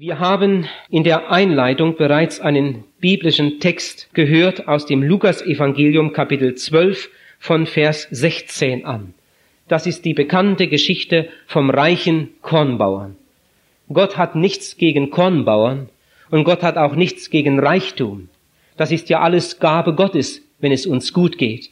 Wir haben in der Einleitung bereits einen biblischen Text gehört aus dem Lukas-Evangelium Kapitel 12 von Vers 16 an. Das ist die bekannte Geschichte vom reichen Kornbauern. Gott hat nichts gegen Kornbauern und Gott hat auch nichts gegen Reichtum. Das ist ja alles Gabe Gottes, wenn es uns gut geht.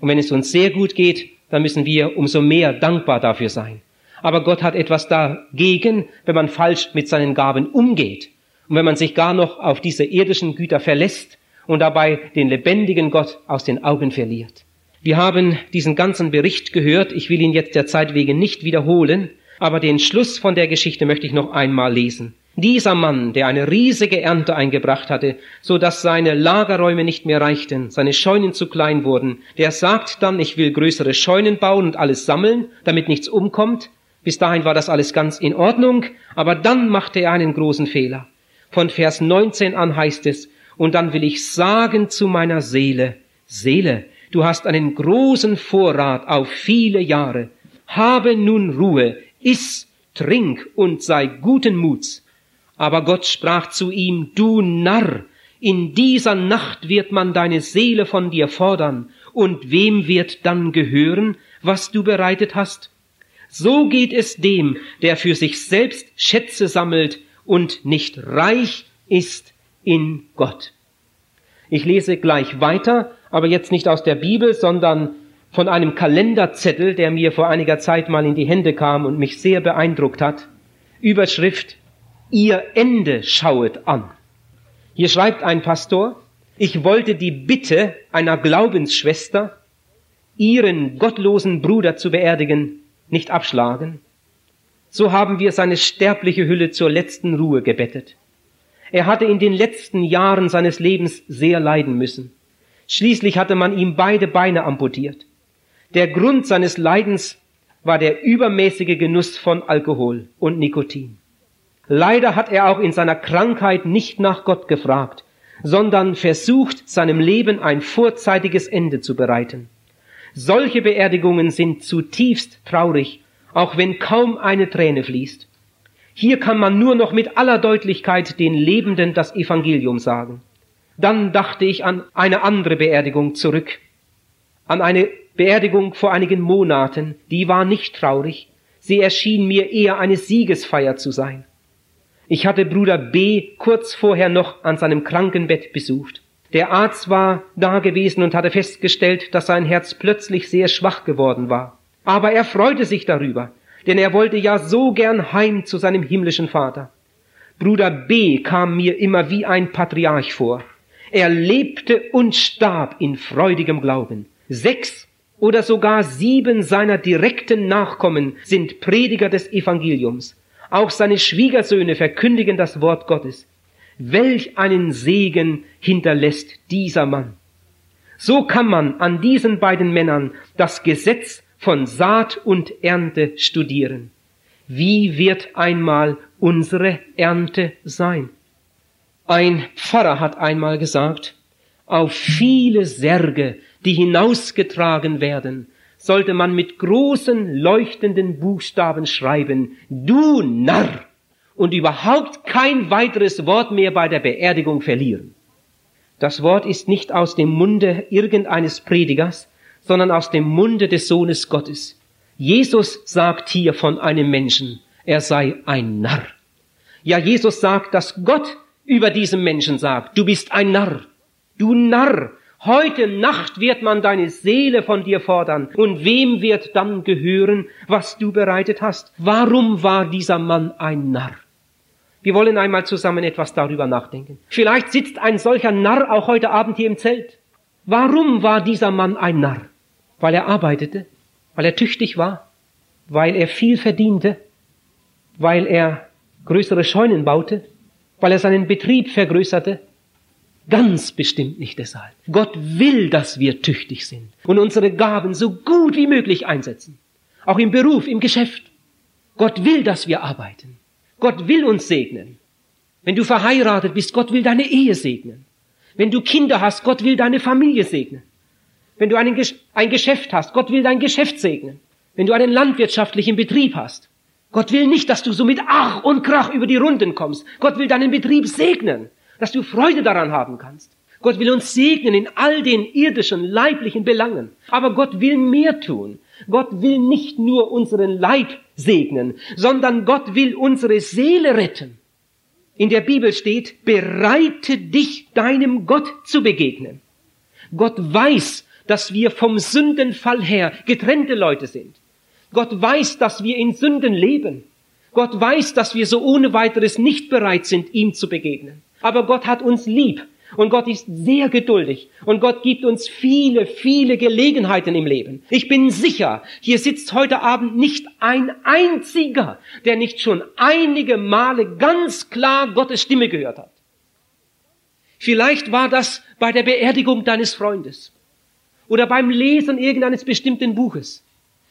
Und wenn es uns sehr gut geht, dann müssen wir umso mehr dankbar dafür sein. Aber Gott hat etwas dagegen, wenn man falsch mit seinen Gaben umgeht und wenn man sich gar noch auf diese irdischen Güter verlässt und dabei den lebendigen Gott aus den Augen verliert. Wir haben diesen ganzen Bericht gehört. Ich will ihn jetzt der Zeit wegen nicht wiederholen, aber den Schluss von der Geschichte möchte ich noch einmal lesen. Dieser Mann, der eine riesige Ernte eingebracht hatte, so dass seine Lagerräume nicht mehr reichten, seine Scheunen zu klein wurden, der sagt dann, ich will größere Scheunen bauen und alles sammeln, damit nichts umkommt, bis dahin war das alles ganz in Ordnung, aber dann machte er einen großen Fehler. Von Vers 19 an heißt es, und dann will ich sagen zu meiner Seele, Seele, du hast einen großen Vorrat auf viele Jahre. Habe nun Ruhe, iss, trink und sei guten Muts. Aber Gott sprach zu ihm, du Narr, in dieser Nacht wird man deine Seele von dir fordern, und wem wird dann gehören, was du bereitet hast? So geht es dem, der für sich selbst Schätze sammelt und nicht reich ist in Gott. Ich lese gleich weiter, aber jetzt nicht aus der Bibel, sondern von einem Kalenderzettel, der mir vor einiger Zeit mal in die Hände kam und mich sehr beeindruckt hat. Überschrift, Ihr Ende schauet an. Hier schreibt ein Pastor, ich wollte die Bitte einer Glaubensschwester, ihren gottlosen Bruder zu beerdigen, nicht abschlagen. So haben wir seine sterbliche Hülle zur letzten Ruhe gebettet. Er hatte in den letzten Jahren seines Lebens sehr leiden müssen. Schließlich hatte man ihm beide Beine amputiert. Der Grund seines Leidens war der übermäßige Genuss von Alkohol und Nikotin. Leider hat er auch in seiner Krankheit nicht nach Gott gefragt, sondern versucht, seinem Leben ein vorzeitiges Ende zu bereiten. Solche Beerdigungen sind zutiefst traurig, auch wenn kaum eine Träne fließt. Hier kann man nur noch mit aller Deutlichkeit den Lebenden das Evangelium sagen. Dann dachte ich an eine andere Beerdigung zurück. An eine Beerdigung vor einigen Monaten, die war nicht traurig, sie erschien mir eher eine Siegesfeier zu sein. Ich hatte Bruder B kurz vorher noch an seinem Krankenbett besucht. Der Arzt war da gewesen und hatte festgestellt, dass sein Herz plötzlich sehr schwach geworden war. Aber er freute sich darüber, denn er wollte ja so gern heim zu seinem himmlischen Vater. Bruder B kam mir immer wie ein Patriarch vor. Er lebte und starb in freudigem Glauben. Sechs oder sogar sieben seiner direkten Nachkommen sind Prediger des Evangeliums. Auch seine Schwiegersöhne verkündigen das Wort Gottes. Welch einen Segen hinterlässt dieser Mann. So kann man an diesen beiden Männern das Gesetz von Saat und Ernte studieren. Wie wird einmal unsere Ernte sein? Ein Pfarrer hat einmal gesagt, auf viele Särge, die hinausgetragen werden, sollte man mit großen leuchtenden Buchstaben schreiben, du Narr, und überhaupt kein weiteres Wort mehr bei der Beerdigung verlieren. Das Wort ist nicht aus dem Munde irgendeines Predigers, sondern aus dem Munde des Sohnes Gottes. Jesus sagt hier von einem Menschen, er sei ein Narr. Ja, Jesus sagt, dass Gott über diesem Menschen sagt, du bist ein Narr. Du Narr, heute Nacht wird man deine Seele von dir fordern. Und wem wird dann gehören, was du bereitet hast? Warum war dieser Mann ein Narr? Wir wollen einmal zusammen etwas darüber nachdenken. Vielleicht sitzt ein solcher Narr auch heute Abend hier im Zelt. Warum war dieser Mann ein Narr? Weil er arbeitete, weil er tüchtig war, weil er viel verdiente, weil er größere Scheunen baute, weil er seinen Betrieb vergrößerte. Ganz bestimmt nicht deshalb. Gott will, dass wir tüchtig sind und unsere Gaben so gut wie möglich einsetzen. Auch im Beruf, im Geschäft. Gott will, dass wir arbeiten. Gott will uns segnen. Wenn du verheiratet bist, Gott will deine Ehe segnen. Wenn du Kinder hast, Gott will deine Familie segnen. Wenn du ein Geschäft hast, Gott will dein Geschäft segnen. Wenn du einen landwirtschaftlichen Betrieb hast, Gott will nicht, dass du so mit Ach und Krach über die Runden kommst. Gott will deinen Betrieb segnen, dass du Freude daran haben kannst. Gott will uns segnen in all den irdischen, leiblichen Belangen. Aber Gott will mehr tun. Gott will nicht nur unseren Leib segnen, sondern Gott will unsere Seele retten. In der Bibel steht, bereite dich deinem Gott zu begegnen. Gott weiß, dass wir vom Sündenfall her getrennte Leute sind. Gott weiß, dass wir in Sünden leben. Gott weiß, dass wir so ohne weiteres nicht bereit sind, ihm zu begegnen. Aber Gott hat uns lieb und Gott ist sehr geduldig und Gott gibt uns viele, viele Gelegenheiten im Leben. Ich bin sicher, hier sitzt heute Abend nicht ein einziger, der nicht schon einige Male ganz klar Gottes Stimme gehört hat. Vielleicht war das bei der Beerdigung deines Freundes oder beim Lesen irgendeines bestimmten Buches.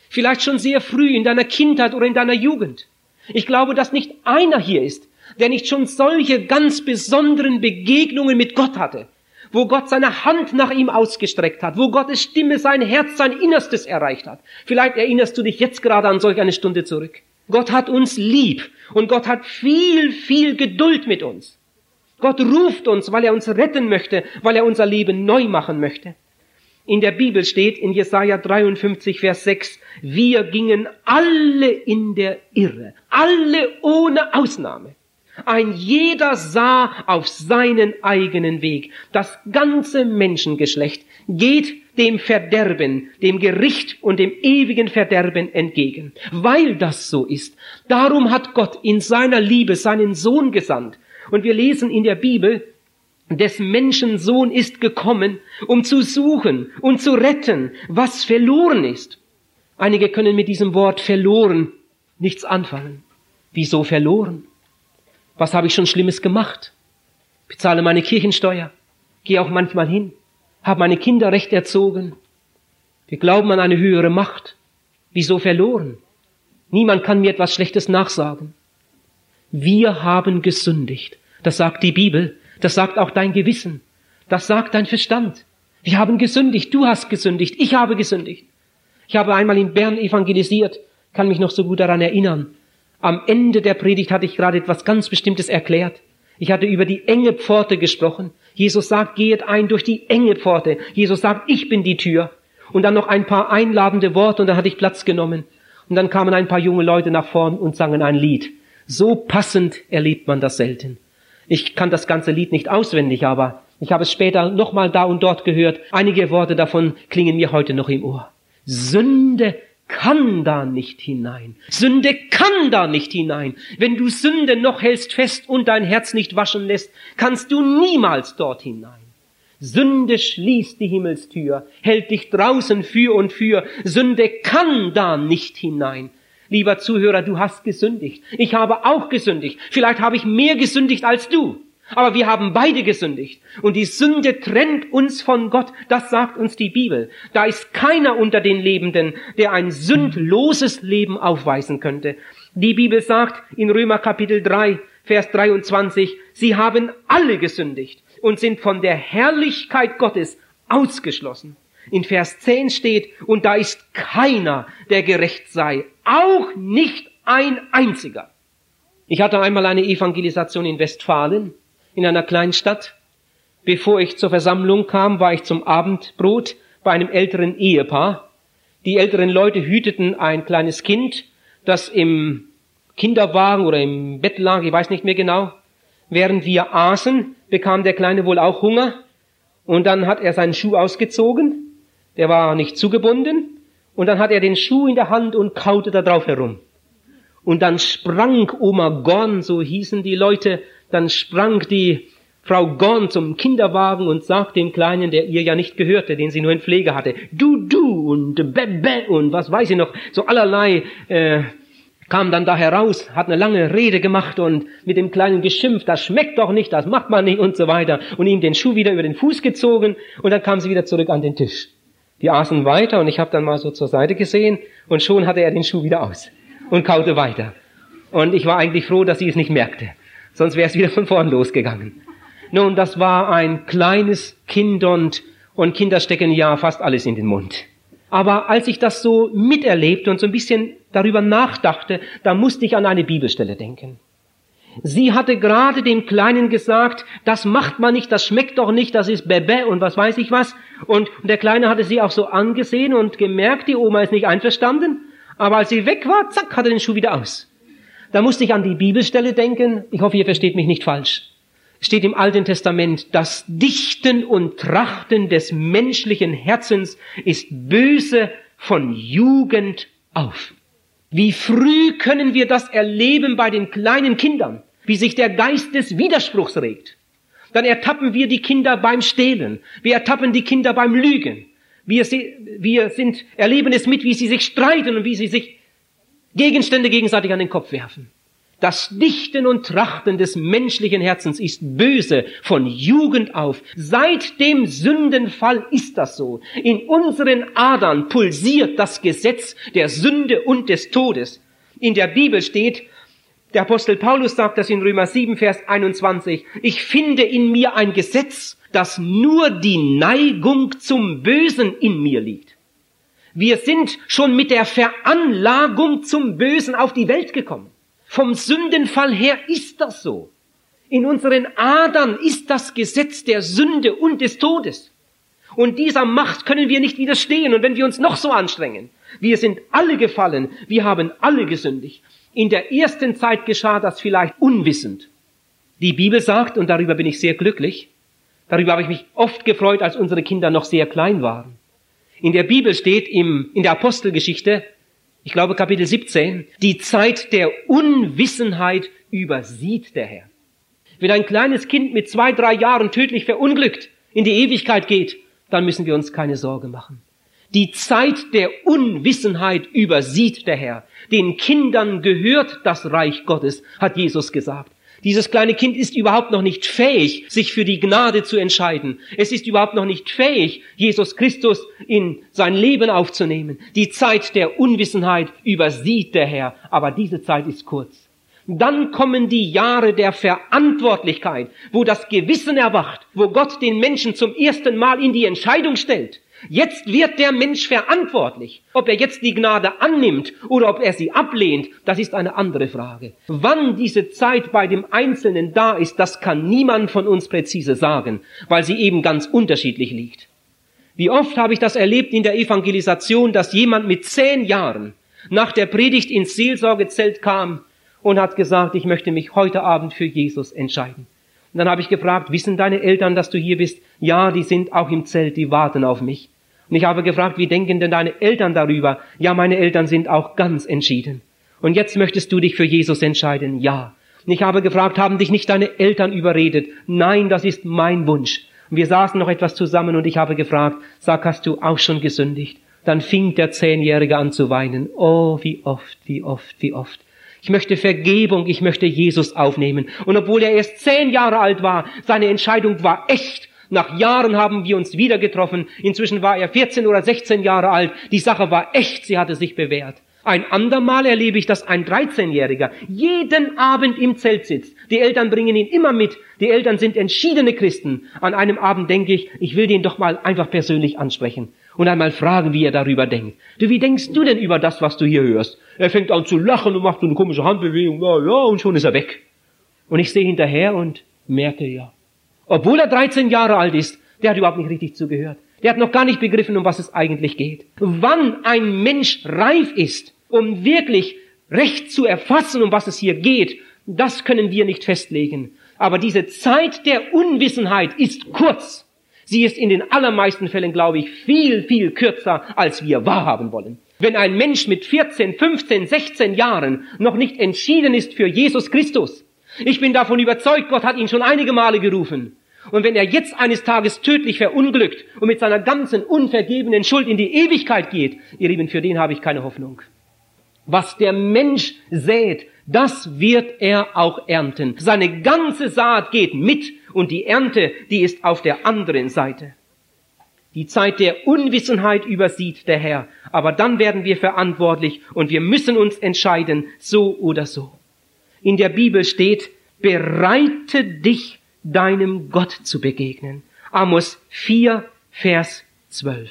Vielleicht schon sehr früh in deiner Kindheit oder in deiner Jugend. Ich glaube, dass nicht einer hier ist, der nicht schon solche ganz besonderen Begegnungen mit Gott hatte, wo Gott seine Hand nach ihm ausgestreckt hat, wo Gottes Stimme sein Herz, sein Innerstes erreicht hat. Vielleicht erinnerst du dich jetzt gerade an solch eine Stunde zurück. Gott hat uns lieb und Gott hat viel, viel Geduld mit uns. Gott ruft uns, weil er uns retten möchte, weil er unser Leben neu machen möchte. In der Bibel steht in Jesaja 53, Vers 6, wir gingen alle in der Irre, alle ohne Ausnahme. Ein jeder sah auf seinen eigenen Weg. Das ganze Menschengeschlecht geht dem Verderben, dem Gericht und dem ewigen Verderben entgegen. Weil das so ist. Darum hat Gott in seiner Liebe seinen Sohn gesandt. Und wir lesen in der Bibel, des Menschensohn ist gekommen, um zu suchen und zu retten, was verloren ist. Einige können mit diesem Wort verloren nichts anfangen. Wieso verloren? Was habe ich schon Schlimmes gemacht? Bezahle meine Kirchensteuer, gehe auch manchmal hin, habe meine Kinder recht erzogen. Wir glauben an eine höhere Macht. Wieso verloren? Niemand kann mir etwas Schlechtes nachsagen. Wir haben gesündigt. Das sagt die Bibel. Das sagt auch dein Gewissen. Das sagt dein Verstand. Wir haben gesündigt. Du hast gesündigt. Ich habe gesündigt. Ich habe einmal in Bern evangelisiert, kann mich noch so gut daran erinnern. Am Ende der Predigt hatte ich gerade etwas ganz Bestimmtes erklärt. Ich hatte über die enge Pforte gesprochen. Jesus sagt, gehet ein durch die enge Pforte. Jesus sagt, ich bin die Tür. Und dann noch ein paar einladende Worte und dann hatte ich Platz genommen. Und dann kamen ein paar junge Leute nach vorn und sangen ein Lied. So passend erlebt man das selten. Ich kann das ganze Lied nicht auswendig, aber ich habe es später nochmal da und dort gehört. Einige Worte davon klingen mir heute noch im Ohr. Sünde kann da nicht hinein. Sünde kann da nicht hinein. Wenn du Sünde noch hältst fest und dein Herz nicht waschen lässt, kannst du niemals dort hinein. Sünde schließt die Himmelstür, hält dich draußen für und für. Sünde kann da nicht hinein. Lieber Zuhörer, du hast gesündigt. Ich habe auch gesündigt. Vielleicht habe ich mehr gesündigt als du. Aber wir haben beide gesündigt. Und die Sünde trennt uns von Gott. Das sagt uns die Bibel. Da ist keiner unter den Lebenden, der ein sündloses Leben aufweisen könnte. Die Bibel sagt in Römer Kapitel 3, Vers 23, sie haben alle gesündigt und sind von der Herrlichkeit Gottes ausgeschlossen. In Vers 10 steht, und da ist keiner, der gerecht sei, auch nicht ein einziger. Ich hatte einmal eine Evangelisation in Westfalen, in einer kleinen Stadt. Bevor ich zur Versammlung kam, war ich zum Abendbrot bei einem älteren Ehepaar. Die älteren Leute hüteten ein kleines Kind, das im Kinderwagen oder im Bett lag, ich weiß nicht mehr genau. Während wir aßen, bekam der Kleine wohl auch Hunger. Und dann hat er seinen Schuh ausgezogen der war nicht zugebunden, und dann hat er den Schuh in der Hand und kaute da drauf herum. Und dann sprang Oma Gorn, so hießen die Leute, dann sprang die Frau Gorn zum Kinderwagen und sagte dem Kleinen, der ihr ja nicht gehörte, den sie nur in Pflege hatte, du, du und bebe und was weiß ich noch, so allerlei äh, kam dann da heraus, hat eine lange Rede gemacht und mit dem Kleinen geschimpft, das schmeckt doch nicht, das macht man nicht und so weiter und ihm den Schuh wieder über den Fuß gezogen und dann kam sie wieder zurück an den Tisch. Die aßen weiter und ich habe dann mal so zur Seite gesehen und schon hatte er den Schuh wieder aus und kaute weiter. Und ich war eigentlich froh, dass sie es nicht merkte. Sonst wäre es wieder von vorn losgegangen. Nun, das war ein kleines Kind und, und Kinder stecken ja fast alles in den Mund. Aber als ich das so miterlebte und so ein bisschen darüber nachdachte, da musste ich an eine Bibelstelle denken. Sie hatte gerade dem Kleinen gesagt, das macht man nicht, das schmeckt doch nicht, das ist Bebe und was weiß ich was. Und der Kleine hatte sie auch so angesehen und gemerkt, die Oma ist nicht einverstanden. Aber als sie weg war, zack, hat er den Schuh wieder aus. Da musste ich an die Bibelstelle denken. Ich hoffe, ihr versteht mich nicht falsch. Steht im Alten Testament, das Dichten und Trachten des menschlichen Herzens ist böse von Jugend auf. Wie früh können wir das erleben bei den kleinen Kindern? wie sich der Geist des Widerspruchs regt. Dann ertappen wir die Kinder beim Stehlen. Wir ertappen die Kinder beim Lügen. Wir, wir sind, erleben es mit, wie sie sich streiten und wie sie sich Gegenstände gegenseitig an den Kopf werfen. Das Dichten und Trachten des menschlichen Herzens ist böse von Jugend auf. Seit dem Sündenfall ist das so. In unseren Adern pulsiert das Gesetz der Sünde und des Todes. In der Bibel steht, der Apostel Paulus sagt das in Römer 7, Vers 21. Ich finde in mir ein Gesetz, dass nur die Neigung zum Bösen in mir liegt. Wir sind schon mit der Veranlagung zum Bösen auf die Welt gekommen. Vom Sündenfall her ist das so. In unseren Adern ist das Gesetz der Sünde und des Todes. Und dieser Macht können wir nicht widerstehen. Und wenn wir uns noch so anstrengen, wir sind alle gefallen, wir haben alle gesündigt. In der ersten Zeit geschah das vielleicht unwissend. Die Bibel sagt, und darüber bin ich sehr glücklich, darüber habe ich mich oft gefreut, als unsere Kinder noch sehr klein waren. In der Bibel steht im, in der Apostelgeschichte, ich glaube Kapitel 17, die Zeit der Unwissenheit übersieht der Herr. Wenn ein kleines Kind mit zwei, drei Jahren tödlich verunglückt in die Ewigkeit geht, dann müssen wir uns keine Sorge machen. Die Zeit der Unwissenheit übersieht der Herr. Den Kindern gehört das Reich Gottes, hat Jesus gesagt. Dieses kleine Kind ist überhaupt noch nicht fähig, sich für die Gnade zu entscheiden. Es ist überhaupt noch nicht fähig, Jesus Christus in sein Leben aufzunehmen. Die Zeit der Unwissenheit übersieht der Herr, aber diese Zeit ist kurz. Dann kommen die Jahre der Verantwortlichkeit, wo das Gewissen erwacht, wo Gott den Menschen zum ersten Mal in die Entscheidung stellt. Jetzt wird der Mensch verantwortlich. Ob er jetzt die Gnade annimmt oder ob er sie ablehnt, das ist eine andere Frage. Wann diese Zeit bei dem Einzelnen da ist, das kann niemand von uns präzise sagen, weil sie eben ganz unterschiedlich liegt. Wie oft habe ich das erlebt in der Evangelisation, dass jemand mit zehn Jahren nach der Predigt ins Seelsorgezelt kam und hat gesagt, ich möchte mich heute Abend für Jesus entscheiden. Und dann habe ich gefragt, wissen deine Eltern, dass du hier bist? Ja, die sind auch im Zelt, die warten auf mich. Und ich habe gefragt, wie denken denn deine Eltern darüber? Ja, meine Eltern sind auch ganz entschieden. Und jetzt möchtest du dich für Jesus entscheiden? Ja. Und ich habe gefragt, haben dich nicht deine Eltern überredet? Nein, das ist mein Wunsch. Und wir saßen noch etwas zusammen und ich habe gefragt, sag, hast du auch schon gesündigt? Dann fing der Zehnjährige an zu weinen. Oh, wie oft, wie oft, wie oft. Ich möchte Vergebung, ich möchte Jesus aufnehmen. Und obwohl er erst zehn Jahre alt war, seine Entscheidung war echt. Nach Jahren haben wir uns wieder getroffen. Inzwischen war er 14 oder 16 Jahre alt. Die Sache war echt, sie hatte sich bewährt. Ein andermal erlebe ich, dass ein 13-Jähriger jeden Abend im Zelt sitzt. Die Eltern bringen ihn immer mit. Die Eltern sind entschiedene Christen. An einem Abend denke ich, ich will den doch mal einfach persönlich ansprechen und einmal fragen, wie er darüber denkt. Du, wie denkst du denn über das, was du hier hörst? Er fängt an zu lachen und macht so eine komische Handbewegung, ja, ja, und schon ist er weg. Und ich sehe hinterher und merke, ja. Obwohl er 13 Jahre alt ist, der hat überhaupt nicht richtig zugehört. Der hat noch gar nicht begriffen, um was es eigentlich geht. Wann ein Mensch reif ist, um wirklich recht zu erfassen, um was es hier geht, das können wir nicht festlegen. Aber diese Zeit der Unwissenheit ist kurz. Sie ist in den allermeisten Fällen, glaube ich, viel, viel kürzer, als wir wahrhaben wollen. Wenn ein Mensch mit 14, 15, 16 Jahren noch nicht entschieden ist für Jesus Christus, ich bin davon überzeugt, Gott hat ihn schon einige Male gerufen. Und wenn er jetzt eines Tages tödlich verunglückt und mit seiner ganzen unvergebenen Schuld in die Ewigkeit geht, ihr Lieben, für den habe ich keine Hoffnung. Was der Mensch sät, das wird er auch ernten. Seine ganze Saat geht mit und die Ernte, die ist auf der anderen Seite. Die Zeit der Unwissenheit übersieht der Herr, aber dann werden wir verantwortlich und wir müssen uns entscheiden, so oder so. In der Bibel steht, bereite dich deinem Gott zu begegnen. Amos 4, Vers 12.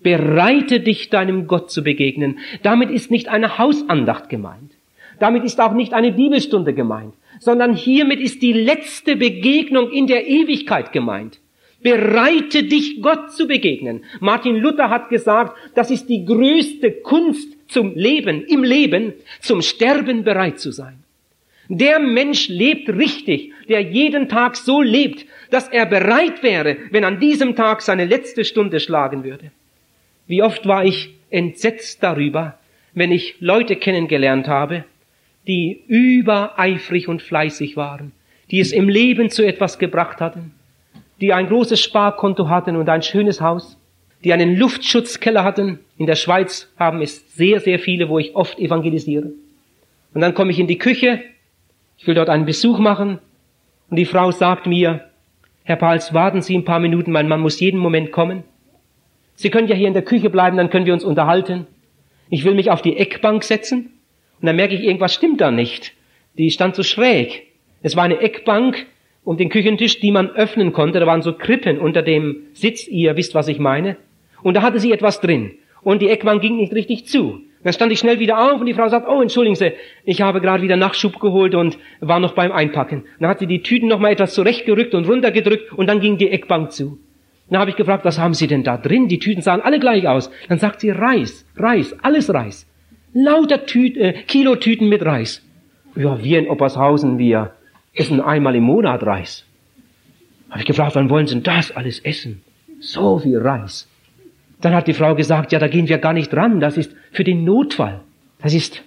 Bereite dich deinem Gott zu begegnen. Damit ist nicht eine Hausandacht gemeint. Damit ist auch nicht eine Bibelstunde gemeint, sondern hiermit ist die letzte Begegnung in der Ewigkeit gemeint. Bereite dich Gott zu begegnen. Martin Luther hat gesagt, das ist die größte Kunst zum Leben, im Leben, zum Sterben bereit zu sein. Der Mensch lebt richtig, der jeden Tag so lebt, dass er bereit wäre, wenn an diesem Tag seine letzte Stunde schlagen würde. Wie oft war ich entsetzt darüber, wenn ich Leute kennengelernt habe, die übereifrig und fleißig waren, die es im Leben zu etwas gebracht hatten, die ein großes Sparkonto hatten und ein schönes Haus, die einen Luftschutzkeller hatten. In der Schweiz haben es sehr, sehr viele, wo ich oft evangelisiere. Und dann komme ich in die Küche, ich will dort einen Besuch machen und die Frau sagt mir, Herr Pals, warten Sie ein paar Minuten, mein Mann muss jeden Moment kommen. Sie können ja hier in der Küche bleiben, dann können wir uns unterhalten. Ich will mich auf die Eckbank setzen und dann merke ich, irgendwas stimmt da nicht. Die stand so schräg. Es war eine Eckbank um den Küchentisch, die man öffnen konnte. Da waren so Krippen unter dem Sitz, ihr wisst, was ich meine. Und da hatte sie etwas drin. Und die Eckbank ging nicht richtig zu. Dann stand ich schnell wieder auf und die Frau sagt, oh, entschuldigen Sie, ich habe gerade wieder Nachschub geholt und war noch beim Einpacken. Dann hat sie die Tüten noch mal etwas zurechtgerückt und runtergedrückt und dann ging die Eckbank zu. Dann habe ich gefragt, was haben Sie denn da drin? Die Tüten sahen alle gleich aus. Dann sagt sie Reis, Reis, alles Reis. Lauter Tüten, äh, Kilotüten mit Reis. Ja, wir in Oppershausen, wir essen einmal im Monat Reis. Habe ich gefragt, wann wollen Sie denn das alles essen? So viel Reis. Dann hat die Frau gesagt, ja, da gehen wir gar nicht ran. Das ist für den Notfall. Das ist,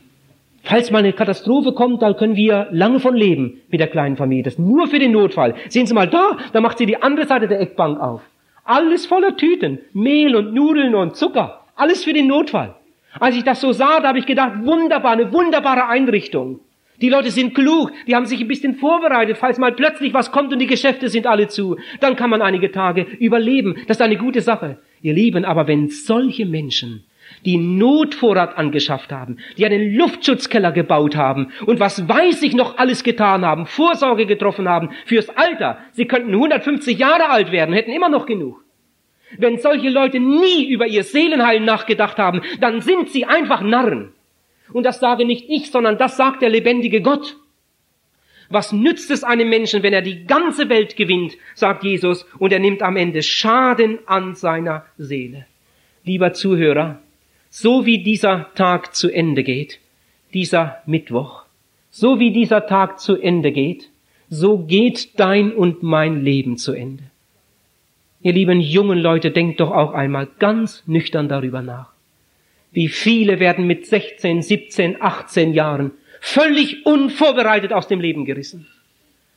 falls mal eine Katastrophe kommt, dann können wir lange von leben mit der kleinen Familie. Das ist nur für den Notfall. Sehen Sie mal da, da macht sie die andere Seite der Eckbank auf. Alles voller Tüten. Mehl und Nudeln und Zucker. Alles für den Notfall. Als ich das so sah, da habe ich gedacht, wunderbar, eine wunderbare Einrichtung. Die Leute sind klug, die haben sich ein bisschen vorbereitet, falls mal plötzlich was kommt und die Geschäfte sind alle zu. Dann kann man einige Tage überleben. Das ist eine gute Sache. Ihr Lieben, aber wenn solche Menschen die Notvorrat angeschafft haben, die einen Luftschutzkeller gebaut haben und was weiß ich noch alles getan haben, Vorsorge getroffen haben fürs Alter. Sie könnten 150 Jahre alt werden, hätten immer noch genug. Wenn solche Leute nie über ihr Seelenheil nachgedacht haben, dann sind sie einfach Narren. Und das sage nicht ich, sondern das sagt der lebendige Gott. Was nützt es einem Menschen, wenn er die ganze Welt gewinnt, sagt Jesus, und er nimmt am Ende Schaden an seiner Seele? Lieber Zuhörer, so wie dieser Tag zu Ende geht, dieser Mittwoch, so wie dieser Tag zu Ende geht, so geht dein und mein Leben zu Ende. Ihr lieben jungen Leute, denkt doch auch einmal ganz nüchtern darüber nach. Wie viele werden mit 16, 17, 18 Jahren völlig unvorbereitet aus dem Leben gerissen.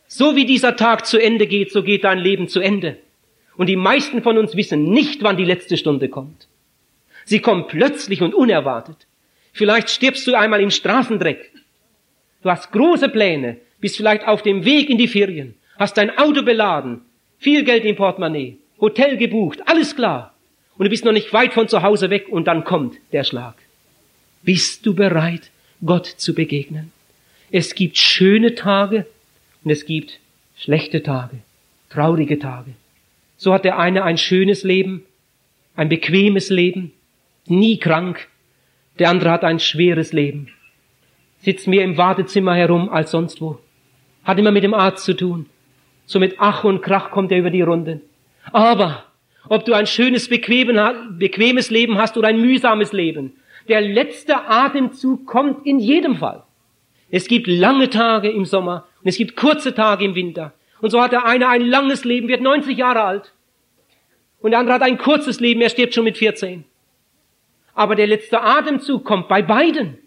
So wie dieser Tag zu Ende geht, so geht dein Leben zu Ende. Und die meisten von uns wissen nicht, wann die letzte Stunde kommt. Sie kommt plötzlich und unerwartet. Vielleicht stirbst du einmal im Straßendreck. Du hast große Pläne, bist vielleicht auf dem Weg in die Ferien, hast dein Auto beladen, viel Geld im Portemonnaie, Hotel gebucht, alles klar. Und du bist noch nicht weit von zu Hause weg und dann kommt der Schlag. Bist du bereit, Gott zu begegnen? Es gibt schöne Tage und es gibt schlechte Tage, traurige Tage. So hat der eine ein schönes Leben, ein bequemes Leben, nie krank. Der andere hat ein schweres Leben, sitzt mehr im Wartezimmer herum als sonst wo, hat immer mit dem Arzt zu tun. So mit Ach und Krach kommt er über die Runden. Aber ob du ein schönes, bequemes Leben hast oder ein mühsames Leben, der letzte Atemzug kommt in jedem Fall. Es gibt lange Tage im Sommer und es gibt kurze Tage im Winter. Und so hat der eine ein langes Leben, wird 90 Jahre alt. Und der andere hat ein kurzes Leben, er stirbt schon mit 14. Aber der letzte Atemzug kommt bei beiden.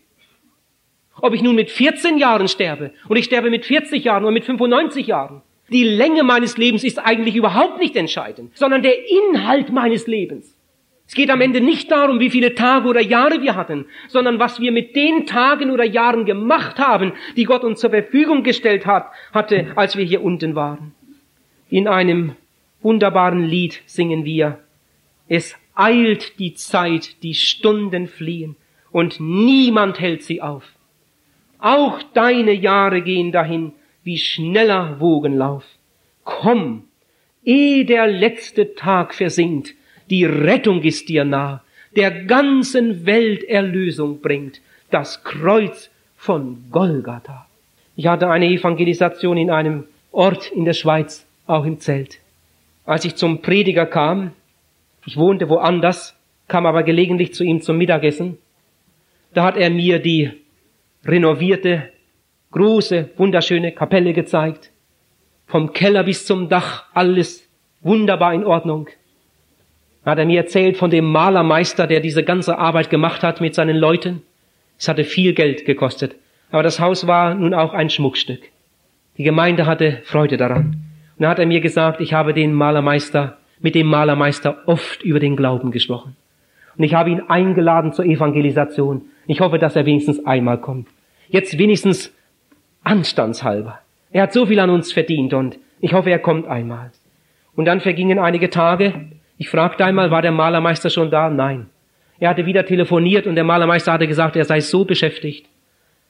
Ob ich nun mit 14 Jahren sterbe und ich sterbe mit 40 Jahren oder mit 95 Jahren. Die Länge meines Lebens ist eigentlich überhaupt nicht entscheidend, sondern der Inhalt meines Lebens. Es geht am Ende nicht darum, wie viele Tage oder Jahre wir hatten, sondern was wir mit den Tagen oder Jahren gemacht haben, die Gott uns zur Verfügung gestellt hat, hatte, als wir hier unten waren. In einem wunderbaren Lied singen wir, es eilt die Zeit, die Stunden fliehen und niemand hält sie auf. Auch deine Jahre gehen dahin wie schneller Wogenlauf. Komm, ehe der letzte Tag versinkt, die Rettung ist dir nah. der ganzen Welt Erlösung bringt. Das Kreuz von Golgatha. Ich hatte eine Evangelisation in einem Ort in der Schweiz, auch im Zelt. Als ich zum Prediger kam, ich wohnte woanders, kam aber gelegentlich zu ihm zum Mittagessen, da hat er mir die renovierte, große, wunderschöne Kapelle gezeigt. Vom Keller bis zum Dach, alles wunderbar in Ordnung. Da hat er mir erzählt von dem Malermeister, der diese ganze Arbeit gemacht hat mit seinen Leuten. Es hatte viel Geld gekostet. Aber das Haus war nun auch ein Schmuckstück. Die Gemeinde hatte Freude daran. Und da hat er mir gesagt, ich habe den Malermeister, mit dem Malermeister oft über den Glauben gesprochen. Und ich habe ihn eingeladen zur Evangelisation. Ich hoffe, dass er wenigstens einmal kommt. Jetzt wenigstens anstandshalber. Er hat so viel an uns verdient und ich hoffe, er kommt einmal. Und dann vergingen einige Tage. Ich fragte einmal, war der Malermeister schon da? Nein. Er hatte wieder telefoniert und der Malermeister hatte gesagt, er sei so beschäftigt.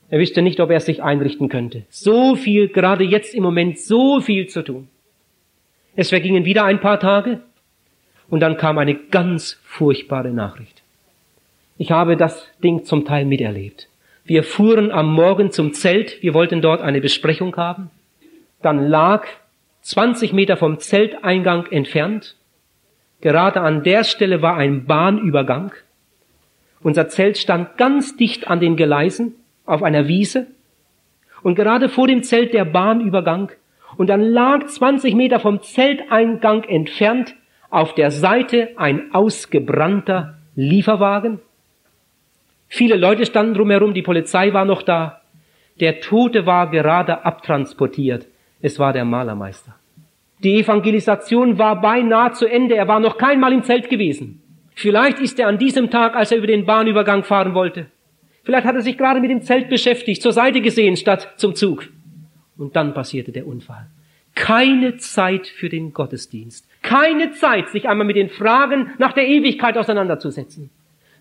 Er wüsste nicht, ob er sich einrichten könnte. So viel, gerade jetzt im Moment, so viel zu tun. Es vergingen wieder ein paar Tage und dann kam eine ganz furchtbare Nachricht. Ich habe das Ding zum Teil miterlebt. Wir fuhren am Morgen zum Zelt, wir wollten dort eine Besprechung haben. Dann lag 20 Meter vom Zelteingang entfernt, gerade an der Stelle war ein Bahnübergang. Unser Zelt stand ganz dicht an den Gleisen auf einer Wiese und gerade vor dem Zelt der Bahnübergang und dann lag 20 Meter vom Zelteingang entfernt auf der Seite ein ausgebrannter Lieferwagen. Viele Leute standen drumherum, die Polizei war noch da. Der Tote war gerade abtransportiert. Es war der Malermeister. Die Evangelisation war beinahe zu Ende. Er war noch kein Mal im Zelt gewesen. Vielleicht ist er an diesem Tag, als er über den Bahnübergang fahren wollte, Vielleicht hat er sich gerade mit dem Zelt beschäftigt, zur Seite gesehen statt zum Zug. Und dann passierte der Unfall. Keine Zeit für den Gottesdienst. Keine Zeit, sich einmal mit den Fragen nach der Ewigkeit auseinanderzusetzen.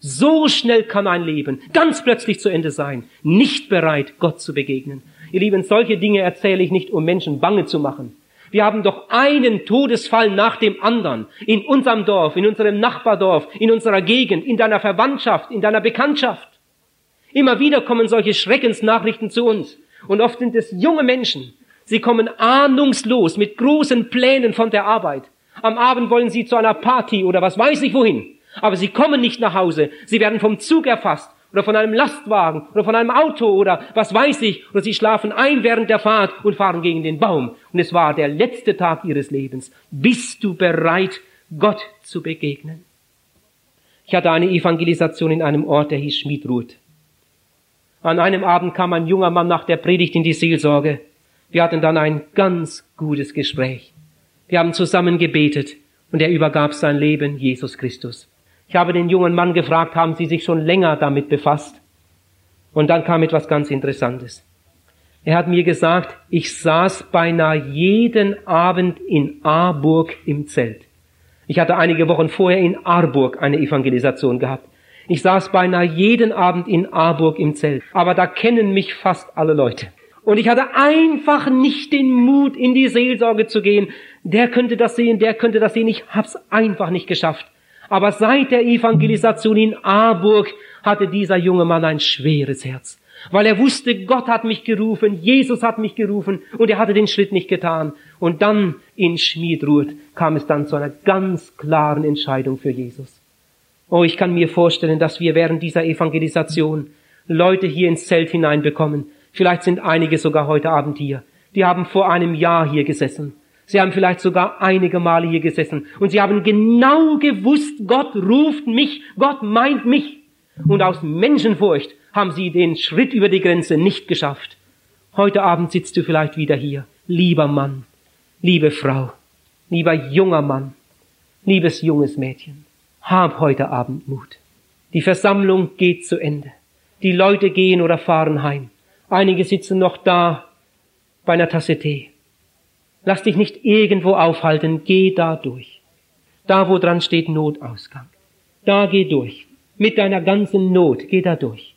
So schnell kann ein Leben ganz plötzlich zu Ende sein. Nicht bereit, Gott zu begegnen. Ihr Lieben, solche Dinge erzähle ich nicht, um Menschen bange zu machen. Wir haben doch einen Todesfall nach dem anderen. In unserem Dorf, in unserem Nachbardorf, in unserer Gegend, in deiner Verwandtschaft, in deiner Bekanntschaft. Immer wieder kommen solche Schreckensnachrichten zu uns. Und oft sind es junge Menschen. Sie kommen ahnungslos mit großen Plänen von der Arbeit. Am Abend wollen sie zu einer Party oder was weiß ich wohin. Aber sie kommen nicht nach Hause. Sie werden vom Zug erfasst oder von einem Lastwagen oder von einem Auto oder was weiß ich. Oder sie schlafen ein während der Fahrt und fahren gegen den Baum. Und es war der letzte Tag ihres Lebens. Bist du bereit, Gott zu begegnen? Ich hatte eine Evangelisation in einem Ort, der hieß Schmiedruth. An einem Abend kam ein junger Mann nach der Predigt in die Seelsorge. Wir hatten dann ein ganz gutes Gespräch. Wir haben zusammen gebetet und er übergab sein Leben Jesus Christus. Ich habe den jungen Mann gefragt, haben Sie sich schon länger damit befasst? Und dann kam etwas ganz Interessantes. Er hat mir gesagt, ich saß beinahe jeden Abend in Aarburg im Zelt. Ich hatte einige Wochen vorher in Aarburg eine Evangelisation gehabt. Ich saß beinahe jeden Abend in Aarburg im Zelt. Aber da kennen mich fast alle Leute. Und ich hatte einfach nicht den Mut, in die Seelsorge zu gehen. Der könnte das sehen, der könnte das sehen. Ich hab's einfach nicht geschafft. Aber seit der Evangelisation in Aarburg hatte dieser junge Mann ein schweres Herz. Weil er wusste, Gott hat mich gerufen, Jesus hat mich gerufen und er hatte den Schritt nicht getan. Und dann in Schmiedruth kam es dann zu einer ganz klaren Entscheidung für Jesus. Oh, ich kann mir vorstellen, dass wir während dieser Evangelisation Leute hier ins Zelt hineinbekommen. Vielleicht sind einige sogar heute Abend hier. Die haben vor einem Jahr hier gesessen. Sie haben vielleicht sogar einige Male hier gesessen. Und sie haben genau gewusst, Gott ruft mich, Gott meint mich. Und aus Menschenfurcht haben sie den Schritt über die Grenze nicht geschafft. Heute Abend sitzt du vielleicht wieder hier. Lieber Mann, liebe Frau, lieber junger Mann, liebes junges Mädchen. Hab heute Abend Mut. Die Versammlung geht zu Ende. Die Leute gehen oder fahren heim. Einige sitzen noch da bei einer Tasse Tee. Lass dich nicht irgendwo aufhalten, geh da durch. Da, wo dran steht Notausgang. Da geh durch. Mit deiner ganzen Not, geh da durch.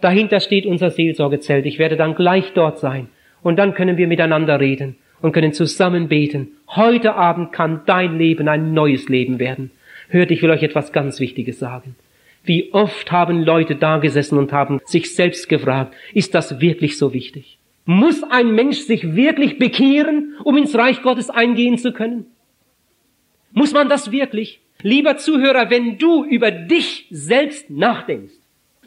Dahinter steht unser Seelsorgezelt. Ich werde dann gleich dort sein. Und dann können wir miteinander reden und können zusammen beten. Heute Abend kann dein Leben ein neues Leben werden. Hört, ich will euch etwas ganz Wichtiges sagen. Wie oft haben Leute da gesessen und haben sich selbst gefragt, ist das wirklich so wichtig? Muss ein Mensch sich wirklich bekehren, um ins Reich Gottes eingehen zu können? Muss man das wirklich? Lieber Zuhörer, wenn du über dich selbst nachdenkst,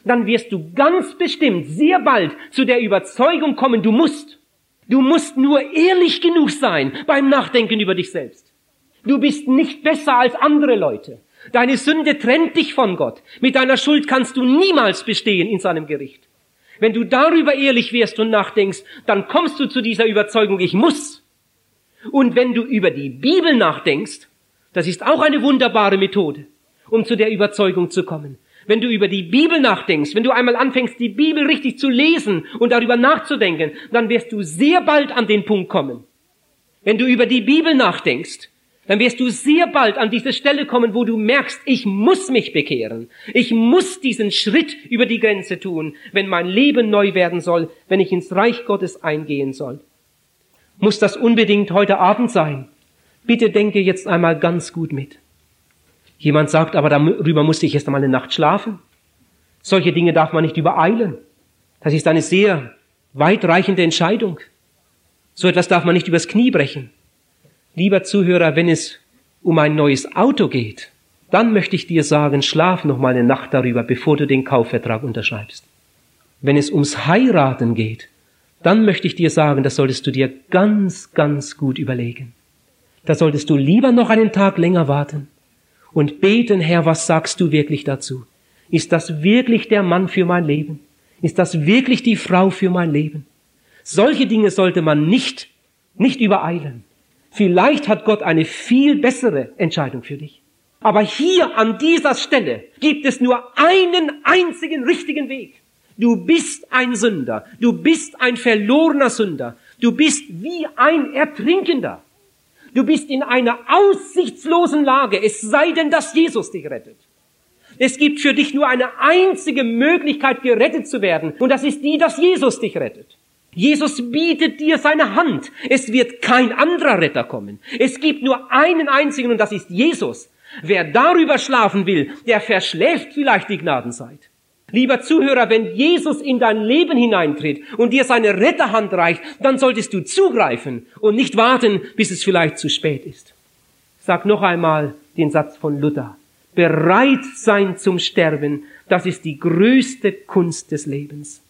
dann wirst du ganz bestimmt sehr bald zu der Überzeugung kommen, du musst. Du musst nur ehrlich genug sein beim Nachdenken über dich selbst. Du bist nicht besser als andere Leute. Deine Sünde trennt dich von Gott. Mit deiner Schuld kannst du niemals bestehen in seinem Gericht. Wenn du darüber ehrlich wirst und nachdenkst, dann kommst du zu dieser Überzeugung, ich muss. Und wenn du über die Bibel nachdenkst, das ist auch eine wunderbare Methode, um zu der Überzeugung zu kommen. Wenn du über die Bibel nachdenkst, wenn du einmal anfängst, die Bibel richtig zu lesen und darüber nachzudenken, dann wirst du sehr bald an den Punkt kommen. Wenn du über die Bibel nachdenkst, dann wirst du sehr bald an diese Stelle kommen, wo du merkst, ich muss mich bekehren. Ich muss diesen Schritt über die Grenze tun, wenn mein Leben neu werden soll, wenn ich ins Reich Gottes eingehen soll. Muss das unbedingt heute Abend sein? Bitte denke jetzt einmal ganz gut mit. Jemand sagt, aber darüber musste ich erst einmal eine Nacht schlafen. Solche Dinge darf man nicht übereilen. Das ist eine sehr weitreichende Entscheidung. So etwas darf man nicht übers Knie brechen. Lieber Zuhörer, wenn es um ein neues Auto geht, dann möchte ich dir sagen, schlaf noch mal eine Nacht darüber, bevor du den Kaufvertrag unterschreibst. Wenn es ums Heiraten geht, dann möchte ich dir sagen, das solltest du dir ganz, ganz gut überlegen. Da solltest du lieber noch einen Tag länger warten und beten, Herr, was sagst du wirklich dazu? Ist das wirklich der Mann für mein Leben? Ist das wirklich die Frau für mein Leben? Solche Dinge sollte man nicht, nicht übereilen. Vielleicht hat Gott eine viel bessere Entscheidung für dich. Aber hier an dieser Stelle gibt es nur einen einzigen richtigen Weg. Du bist ein Sünder. Du bist ein verlorener Sünder. Du bist wie ein Ertrinkender. Du bist in einer aussichtslosen Lage, es sei denn, dass Jesus dich rettet. Es gibt für dich nur eine einzige Möglichkeit, gerettet zu werden, und das ist die, dass Jesus dich rettet. Jesus bietet dir seine Hand. Es wird kein anderer Retter kommen. Es gibt nur einen einzigen, und das ist Jesus. Wer darüber schlafen will, der verschläft vielleicht die Gnadenzeit. Lieber Zuhörer, wenn Jesus in dein Leben hineintritt und dir seine Retterhand reicht, dann solltest du zugreifen und nicht warten, bis es vielleicht zu spät ist. Sag noch einmal den Satz von Luther. Bereit sein zum Sterben, das ist die größte Kunst des Lebens.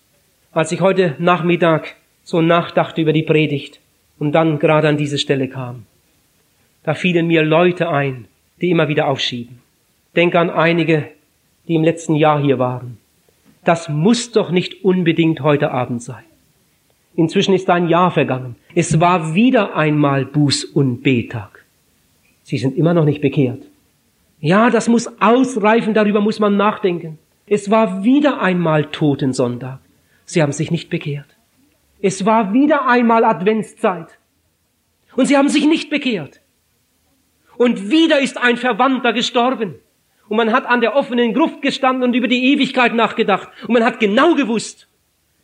Als ich heute Nachmittag so nachdachte über die Predigt und dann gerade an diese Stelle kam, da fielen mir Leute ein, die immer wieder aufschieben. Denk an einige, die im letzten Jahr hier waren das muss doch nicht unbedingt heute Abend sein. Inzwischen ist ein Jahr vergangen. Es war wieder einmal Buß- und Betag. Sie sind immer noch nicht bekehrt. Ja, das muss ausreifen, darüber muss man nachdenken. Es war wieder einmal Totensonntag. Sie haben sich nicht bekehrt. Es war wieder einmal Adventszeit. Und sie haben sich nicht bekehrt. Und wieder ist ein Verwandter gestorben. Und man hat an der offenen Gruft gestanden und über die Ewigkeit nachgedacht. Und man hat genau gewusst,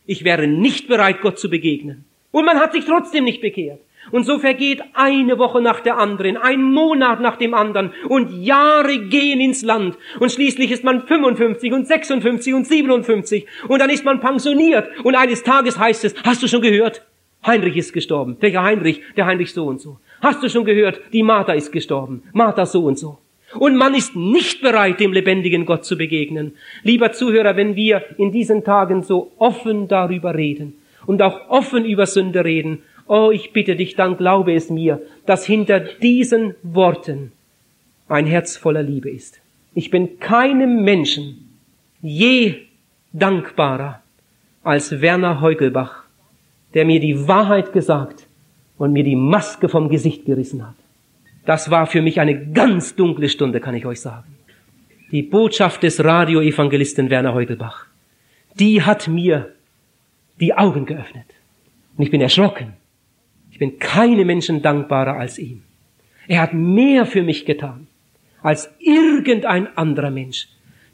ich wäre nicht bereit, Gott zu begegnen. Und man hat sich trotzdem nicht bekehrt. Und so vergeht eine Woche nach der anderen, ein Monat nach dem anderen und Jahre gehen ins Land. Und schließlich ist man 55 und 56 und 57 und dann ist man pensioniert und eines Tages heißt es, hast du schon gehört? Heinrich ist gestorben. Welcher Heinrich? Der Heinrich so und so. Hast du schon gehört? Die Martha ist gestorben. Martha so und so. Und man ist nicht bereit, dem lebendigen Gott zu begegnen. Lieber Zuhörer, wenn wir in diesen Tagen so offen darüber reden und auch offen über Sünde reden, oh, ich bitte dich, dann glaube es mir, dass hinter diesen Worten ein Herz voller Liebe ist. Ich bin keinem Menschen je dankbarer als Werner Heugelbach, der mir die Wahrheit gesagt und mir die Maske vom Gesicht gerissen hat. Das war für mich eine ganz dunkle Stunde, kann ich euch sagen. Die Botschaft des Radioevangelisten Werner Heugelbach, die hat mir die Augen geöffnet. Und ich bin erschrocken. Ich bin keine Menschen dankbarer als ihm. Er hat mehr für mich getan als irgendein anderer Mensch.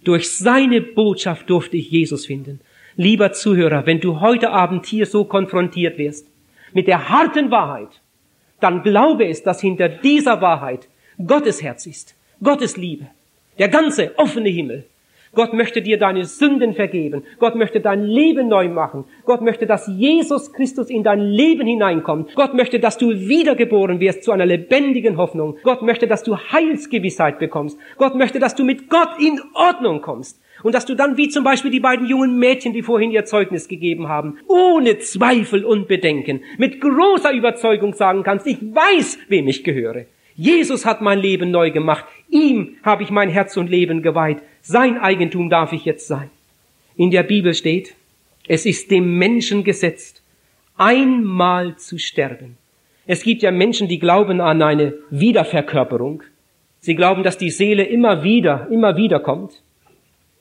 Durch seine Botschaft durfte ich Jesus finden. Lieber Zuhörer, wenn du heute Abend hier so konfrontiert wirst mit der harten Wahrheit, dann glaube es, dass hinter dieser Wahrheit Gottes Herz ist, Gottes Liebe, der ganze offene Himmel. Gott möchte dir deine Sünden vergeben. Gott möchte dein Leben neu machen. Gott möchte, dass Jesus Christus in dein Leben hineinkommt. Gott möchte, dass du wiedergeboren wirst zu einer lebendigen Hoffnung. Gott möchte, dass du Heilsgewissheit bekommst. Gott möchte, dass du mit Gott in Ordnung kommst. Und dass du dann, wie zum Beispiel die beiden jungen Mädchen, die vorhin ihr Zeugnis gegeben haben, ohne Zweifel und Bedenken, mit großer Überzeugung sagen kannst, ich weiß, wem ich gehöre. Jesus hat mein Leben neu gemacht. Ihm habe ich mein Herz und Leben geweiht. Sein Eigentum darf ich jetzt sein. In der Bibel steht, es ist dem Menschen gesetzt, einmal zu sterben. Es gibt ja Menschen, die glauben an eine Wiederverkörperung. Sie glauben, dass die Seele immer wieder, immer wieder kommt.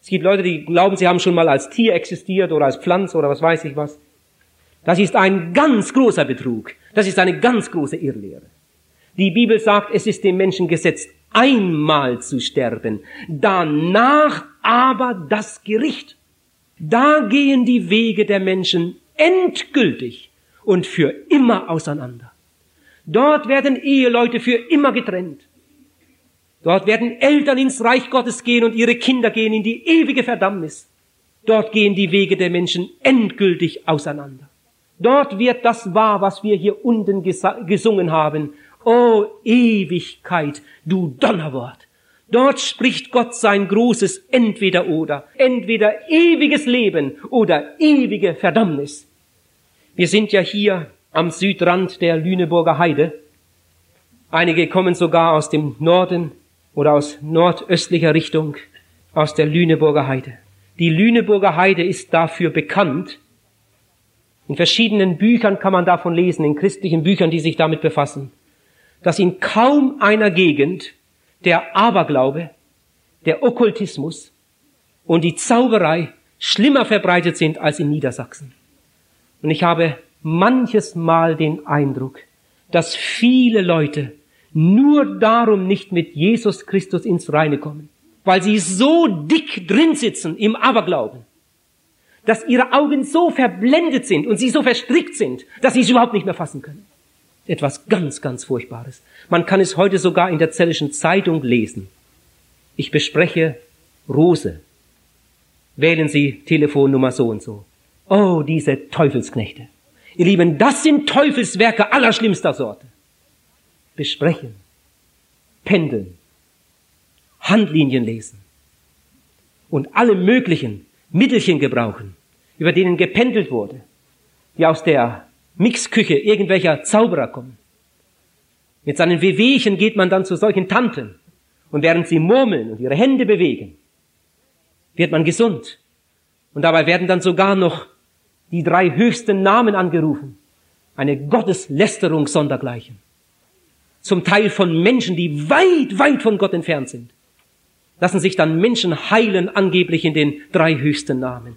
Es gibt Leute, die glauben, sie haben schon mal als Tier existiert oder als Pflanze oder was weiß ich was. Das ist ein ganz großer Betrug. Das ist eine ganz große Irrlehre. Die Bibel sagt, es ist dem Menschen gesetzt, einmal zu sterben, danach aber das Gericht. Da gehen die Wege der Menschen endgültig und für immer auseinander. Dort werden Eheleute für immer getrennt. Dort werden Eltern ins Reich Gottes gehen und ihre Kinder gehen in die ewige Verdammnis. Dort gehen die Wege der Menschen endgültig auseinander. Dort wird das wahr, was wir hier unten gesungen haben. O Ewigkeit, du Donnerwort. Dort spricht Gott sein großes Entweder oder. Entweder ewiges Leben oder ewige Verdammnis. Wir sind ja hier am Südrand der Lüneburger Heide. Einige kommen sogar aus dem Norden oder aus nordöstlicher Richtung, aus der Lüneburger Heide. Die Lüneburger Heide ist dafür bekannt. In verschiedenen Büchern kann man davon lesen, in christlichen Büchern, die sich damit befassen, dass in kaum einer Gegend der Aberglaube, der Okkultismus und die Zauberei schlimmer verbreitet sind als in Niedersachsen. Und ich habe manches Mal den Eindruck, dass viele Leute nur darum nicht mit Jesus Christus ins Reine kommen, weil sie so dick drin sitzen im Aberglauben, dass ihre Augen so verblendet sind und sie so verstrickt sind, dass sie es überhaupt nicht mehr fassen können. Etwas ganz, ganz Furchtbares. Man kann es heute sogar in der Zellischen Zeitung lesen. Ich bespreche Rose. Wählen Sie Telefonnummer so und so. Oh, diese Teufelsknechte. Ihr Lieben, das sind Teufelswerke allerschlimmster Sorte. Besprechen, pendeln, Handlinien lesen und alle möglichen Mittelchen gebrauchen, über denen gependelt wurde, die aus der Mixküche irgendwelcher Zauberer kommen. Mit seinen Wehwehchen geht man dann zu solchen Tanten und während sie murmeln und ihre Hände bewegen, wird man gesund. Und dabei werden dann sogar noch die drei höchsten Namen angerufen. Eine Gotteslästerung sondergleichen. Zum Teil von Menschen, die weit, weit von Gott entfernt sind. Lassen sich dann Menschen heilen angeblich in den drei höchsten Namen.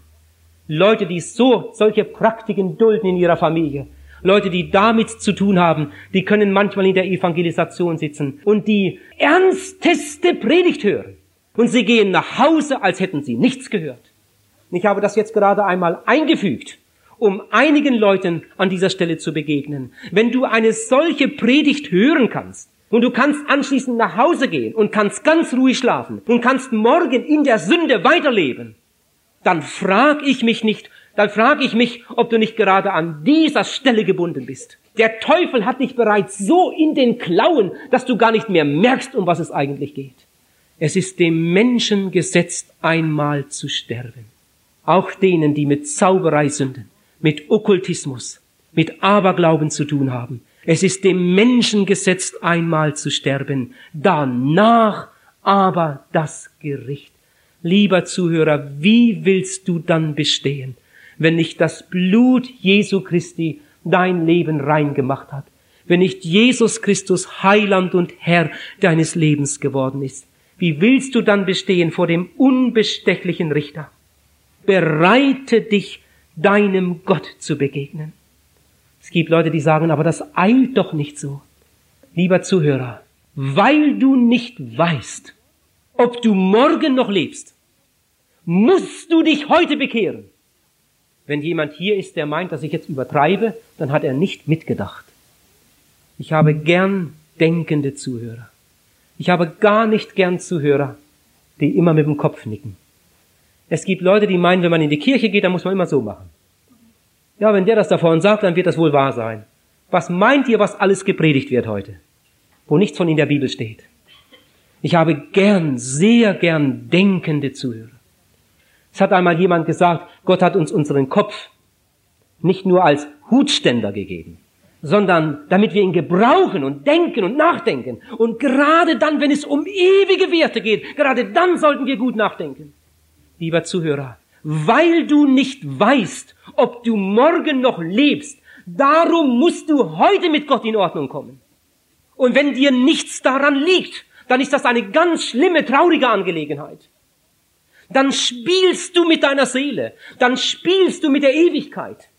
Leute, die so solche Praktiken dulden in ihrer Familie. Leute, die damit zu tun haben, die können manchmal in der Evangelisation sitzen und die ernsteste Predigt hören. Und sie gehen nach Hause, als hätten sie nichts gehört. Ich habe das jetzt gerade einmal eingefügt, um einigen Leuten an dieser Stelle zu begegnen. Wenn du eine solche Predigt hören kannst, und du kannst anschließend nach Hause gehen und kannst ganz ruhig schlafen und kannst morgen in der Sünde weiterleben, dann frag ich mich nicht, dann frage ich mich, ob du nicht gerade an dieser Stelle gebunden bist. Der Teufel hat dich bereits so in den Klauen, dass du gar nicht mehr merkst, um was es eigentlich geht. Es ist dem Menschen gesetzt, einmal zu sterben. Auch denen, die mit Zauberei sünden, mit Okkultismus, mit Aberglauben zu tun haben. Es ist dem Menschen gesetzt, einmal zu sterben. Danach aber das Gericht. Lieber Zuhörer, wie willst du dann bestehen, wenn nicht das Blut Jesu Christi dein Leben rein gemacht hat? Wenn nicht Jesus Christus Heiland und Herr deines Lebens geworden ist? Wie willst du dann bestehen vor dem unbestechlichen Richter? Bereite dich, deinem Gott zu begegnen. Es gibt Leute, die sagen, aber das eilt doch nicht so. Lieber Zuhörer, weil du nicht weißt, ob du morgen noch lebst, musst du dich heute bekehren. Wenn jemand hier ist, der meint, dass ich jetzt übertreibe, dann hat er nicht mitgedacht. Ich habe gern denkende Zuhörer. Ich habe gar nicht gern Zuhörer, die immer mit dem Kopf nicken. Es gibt Leute, die meinen, wenn man in die Kirche geht, dann muss man immer so machen. Ja, wenn der das da sagt, dann wird das wohl wahr sein. Was meint ihr, was alles gepredigt wird heute? Wo nichts von in der Bibel steht. Ich habe gern, sehr gern denkende Zuhörer. Es hat einmal jemand gesagt, Gott hat uns unseren Kopf nicht nur als Hutständer gegeben, sondern damit wir ihn gebrauchen und denken und nachdenken. Und gerade dann, wenn es um ewige Werte geht, gerade dann sollten wir gut nachdenken. Lieber Zuhörer, weil du nicht weißt, ob du morgen noch lebst, darum musst du heute mit Gott in Ordnung kommen. Und wenn dir nichts daran liegt, dann ist das eine ganz schlimme, traurige Angelegenheit. Dann spielst du mit deiner Seele, dann spielst du mit der Ewigkeit.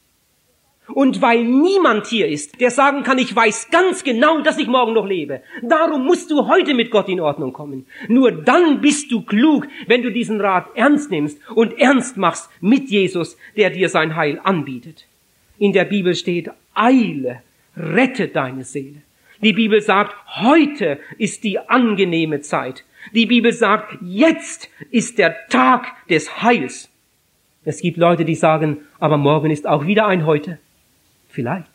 Und weil niemand hier ist, der sagen kann, ich weiß ganz genau, dass ich morgen noch lebe. Darum musst du heute mit Gott in Ordnung kommen. Nur dann bist du klug, wenn du diesen Rat ernst nimmst und ernst machst mit Jesus, der dir sein Heil anbietet. In der Bibel steht, eile, rette deine Seele. Die Bibel sagt, heute ist die angenehme Zeit. Die Bibel sagt, jetzt ist der Tag des Heils. Es gibt Leute, die sagen, aber morgen ist auch wieder ein heute. Vielleicht.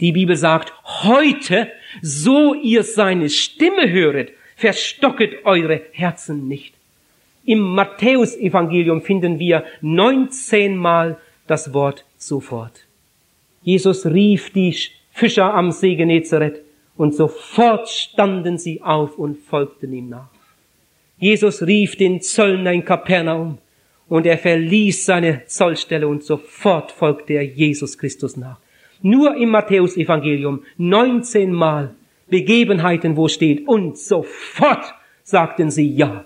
Die Bibel sagt, heute, so ihr seine Stimme höret, verstocket eure Herzen nicht. Im Matthäusevangelium finden wir 19 Mal das Wort sofort. Jesus rief die Fischer am See Genezareth und sofort standen sie auf und folgten ihm nach. Jesus rief den Zöllner in Kapernaum und er verließ seine Zollstelle und sofort folgte er Jesus Christus nach. Nur im Matthäusevangelium 19 Mal Begebenheiten, wo steht, und sofort sagten sie ja.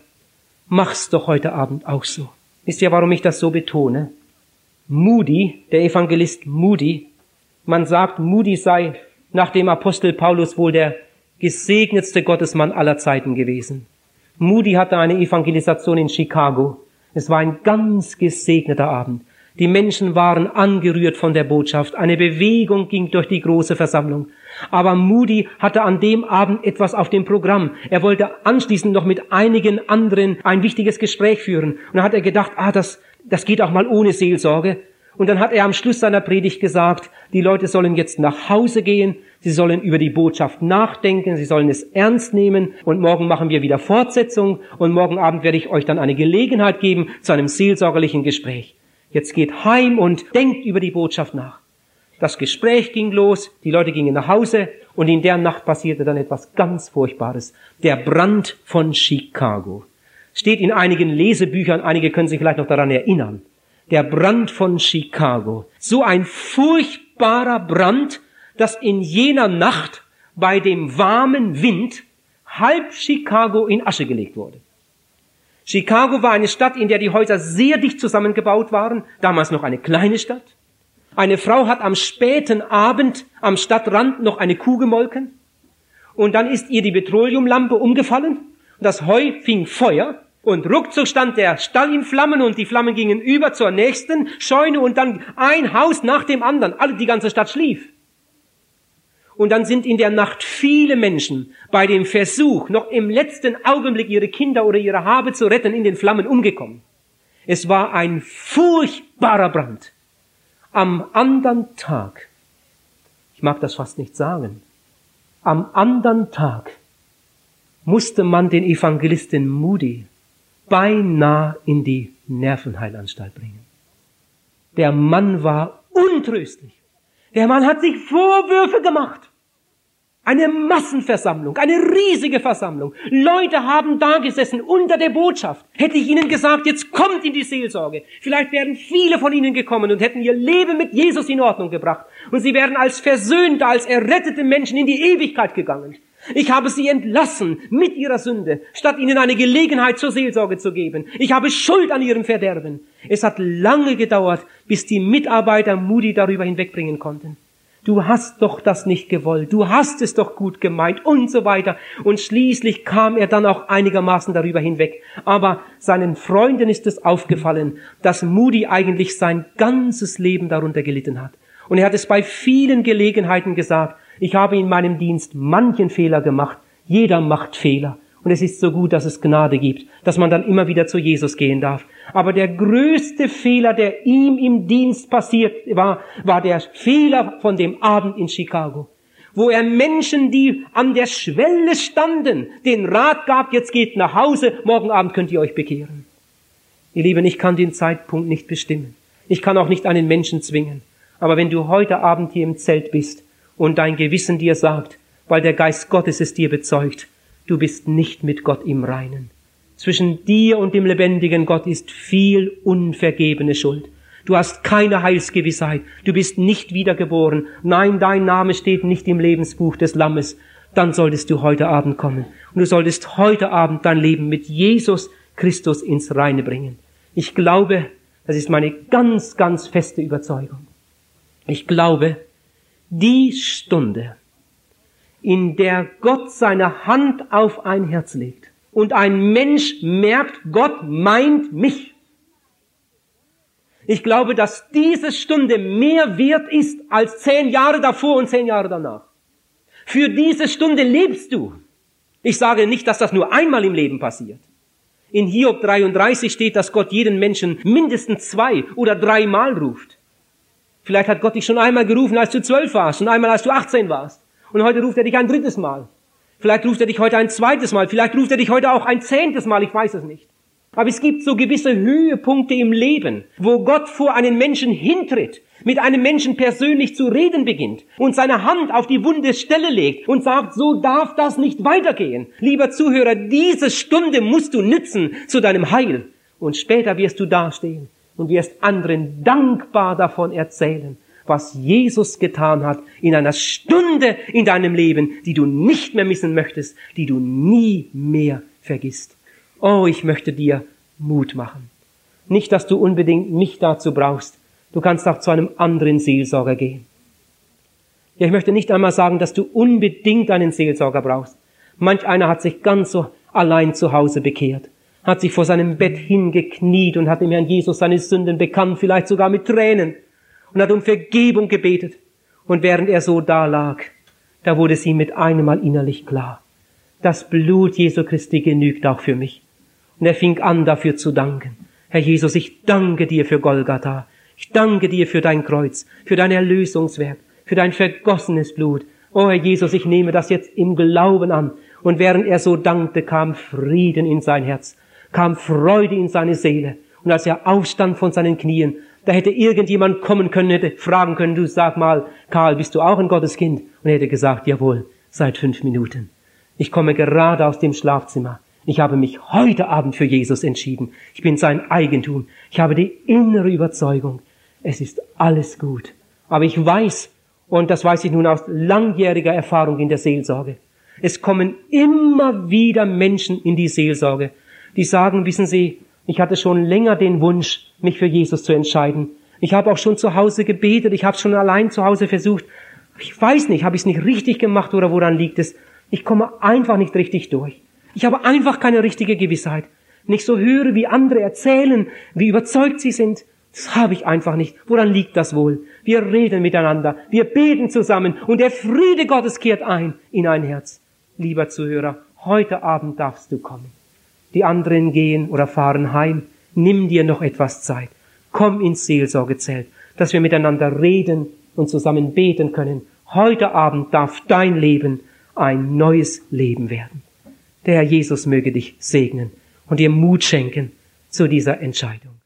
Mach's doch heute Abend auch so. Wisst ihr, warum ich das so betone? Moody, der Evangelist Moody, man sagt, Moody sei nach dem Apostel Paulus wohl der gesegnetste Gottesmann aller Zeiten gewesen. Moody hatte eine Evangelisation in Chicago. Es war ein ganz gesegneter Abend. Die Menschen waren angerührt von der Botschaft. Eine Bewegung ging durch die große Versammlung. Aber Moody hatte an dem Abend etwas auf dem Programm. Er wollte anschließend noch mit einigen anderen ein wichtiges Gespräch führen. Und dann hat er gedacht, ah, das, das geht auch mal ohne Seelsorge. Und dann hat er am Schluss seiner Predigt gesagt, die Leute sollen jetzt nach Hause gehen, sie sollen über die Botschaft nachdenken, sie sollen es ernst nehmen und morgen machen wir wieder Fortsetzung und morgen Abend werde ich euch dann eine Gelegenheit geben zu einem seelsorgerlichen Gespräch. Jetzt geht heim und denkt über die Botschaft nach. Das Gespräch ging los, die Leute gingen nach Hause und in der Nacht passierte dann etwas ganz Furchtbares. Der Brand von Chicago. Steht in einigen Lesebüchern, einige können sich vielleicht noch daran erinnern. Der Brand von Chicago. So ein furchtbarer Brand, dass in jener Nacht bei dem warmen Wind halb Chicago in Asche gelegt wurde. Chicago war eine Stadt, in der die Häuser sehr dicht zusammengebaut waren, damals noch eine kleine Stadt. Eine Frau hat am späten Abend am Stadtrand noch eine Kuh gemolken und dann ist ihr die Petroleumlampe umgefallen, das Heu fing Feuer und ruckzuck stand der Stall in Flammen und die Flammen gingen über zur nächsten Scheune und dann ein Haus nach dem anderen, alle die ganze Stadt schlief. Und dann sind in der Nacht viele Menschen bei dem Versuch, noch im letzten Augenblick ihre Kinder oder ihre Habe zu retten, in den Flammen umgekommen. Es war ein furchtbarer Brand. Am anderen Tag, ich mag das fast nicht sagen, am anderen Tag musste man den Evangelisten Moody beinahe in die Nervenheilanstalt bringen. Der Mann war untröstlich. Der Mann hat sich Vorwürfe gemacht. Eine Massenversammlung, eine riesige Versammlung. Leute haben da gesessen unter der Botschaft. Hätte ich ihnen gesagt, jetzt kommt in die Seelsorge. Vielleicht wären viele von ihnen gekommen und hätten ihr Leben mit Jesus in Ordnung gebracht. Und sie wären als versöhnte, als errettete Menschen in die Ewigkeit gegangen. Ich habe sie entlassen mit ihrer Sünde, statt ihnen eine Gelegenheit zur Seelsorge zu geben. Ich habe Schuld an ihrem Verderben. Es hat lange gedauert, bis die Mitarbeiter Moody darüber hinwegbringen konnten du hast doch das nicht gewollt, du hast es doch gut gemeint und so weiter. Und schließlich kam er dann auch einigermaßen darüber hinweg. Aber seinen Freunden ist es aufgefallen, dass Moody eigentlich sein ganzes Leben darunter gelitten hat. Und er hat es bei vielen Gelegenheiten gesagt, ich habe in meinem Dienst manchen Fehler gemacht, jeder macht Fehler. Und es ist so gut, dass es Gnade gibt, dass man dann immer wieder zu Jesus gehen darf. Aber der größte Fehler, der ihm im Dienst passiert war, war der Fehler von dem Abend in Chicago, wo er Menschen, die an der Schwelle standen, den Rat gab, jetzt geht nach Hause, morgen Abend könnt ihr euch bekehren. Ihr Lieben, ich kann den Zeitpunkt nicht bestimmen. Ich kann auch nicht einen Menschen zwingen. Aber wenn du heute Abend hier im Zelt bist und dein Gewissen dir sagt, weil der Geist Gottes es dir bezeugt, du bist nicht mit Gott im Reinen. Zwischen dir und dem lebendigen Gott ist viel unvergebene Schuld. Du hast keine Heilsgewissheit. Du bist nicht wiedergeboren. Nein, dein Name steht nicht im Lebensbuch des Lammes. Dann solltest du heute Abend kommen. Und du solltest heute Abend dein Leben mit Jesus Christus ins Reine bringen. Ich glaube, das ist meine ganz, ganz feste Überzeugung. Ich glaube, die Stunde, in der Gott seine Hand auf ein Herz legt und ein Mensch merkt, Gott meint mich. Ich glaube, dass diese Stunde mehr wert ist als zehn Jahre davor und zehn Jahre danach. Für diese Stunde lebst du. Ich sage nicht, dass das nur einmal im Leben passiert. In Hiob 33 steht, dass Gott jeden Menschen mindestens zwei oder dreimal ruft. Vielleicht hat Gott dich schon einmal gerufen, als du zwölf warst und einmal, als du 18 warst. Und heute ruft er dich ein drittes Mal. Vielleicht ruft er dich heute ein zweites Mal. Vielleicht ruft er dich heute auch ein zehntes Mal. Ich weiß es nicht. Aber es gibt so gewisse Höhepunkte im Leben, wo Gott vor einen Menschen hintritt, mit einem Menschen persönlich zu reden beginnt und seine Hand auf die wunde Stelle legt und sagt, so darf das nicht weitergehen. Lieber Zuhörer, diese Stunde musst du nützen zu deinem Heil. Und später wirst du dastehen und wirst anderen dankbar davon erzählen, was Jesus getan hat in einer Stunde in deinem Leben, die du nicht mehr missen möchtest, die du nie mehr vergisst. Oh, ich möchte dir Mut machen. Nicht, dass du unbedingt mich dazu brauchst. Du kannst auch zu einem anderen Seelsorger gehen. Ja, ich möchte nicht einmal sagen, dass du unbedingt einen Seelsorger brauchst. Manch einer hat sich ganz so allein zu Hause bekehrt hat sich vor seinem Bett hingekniet und hat dem Herrn Jesus seine Sünden bekannt, vielleicht sogar mit Tränen, und hat um Vergebung gebetet. Und während er so da lag, da wurde es ihm mit einem Mal innerlich klar, das Blut Jesu Christi genügt auch für mich. Und er fing an, dafür zu danken. Herr Jesus, ich danke dir für Golgatha. Ich danke dir für dein Kreuz, für dein Erlösungswerk, für dein vergossenes Blut. Oh Herr Jesus, ich nehme das jetzt im Glauben an. Und während er so dankte, kam Frieden in sein Herz kam Freude in seine Seele. Und als er aufstand von seinen Knien, da hätte irgendjemand kommen können, hätte fragen können, du sag mal, Karl, bist du auch ein Gotteskind? Und er hätte gesagt, jawohl, seit fünf Minuten. Ich komme gerade aus dem Schlafzimmer. Ich habe mich heute Abend für Jesus entschieden. Ich bin sein Eigentum. Ich habe die innere Überzeugung, es ist alles gut. Aber ich weiß, und das weiß ich nun aus langjähriger Erfahrung in der Seelsorge, es kommen immer wieder Menschen in die Seelsorge, die sagen, wissen Sie, ich hatte schon länger den Wunsch, mich für Jesus zu entscheiden. Ich habe auch schon zu Hause gebetet, ich habe schon allein zu Hause versucht. Ich weiß nicht, habe ich es nicht richtig gemacht oder woran liegt es? Ich komme einfach nicht richtig durch. Ich habe einfach keine richtige Gewissheit. Nicht so höre, wie andere erzählen, wie überzeugt sie sind. Das habe ich einfach nicht. Woran liegt das wohl? Wir reden miteinander, wir beten zusammen und der Friede Gottes kehrt ein in ein Herz. Lieber Zuhörer, heute Abend darfst du kommen die anderen gehen oder fahren heim. Nimm dir noch etwas Zeit. Komm ins Seelsorgezelt, dass wir miteinander reden und zusammen beten können. Heute Abend darf dein Leben ein neues Leben werden. Der Herr Jesus möge dich segnen und dir Mut schenken zu dieser Entscheidung.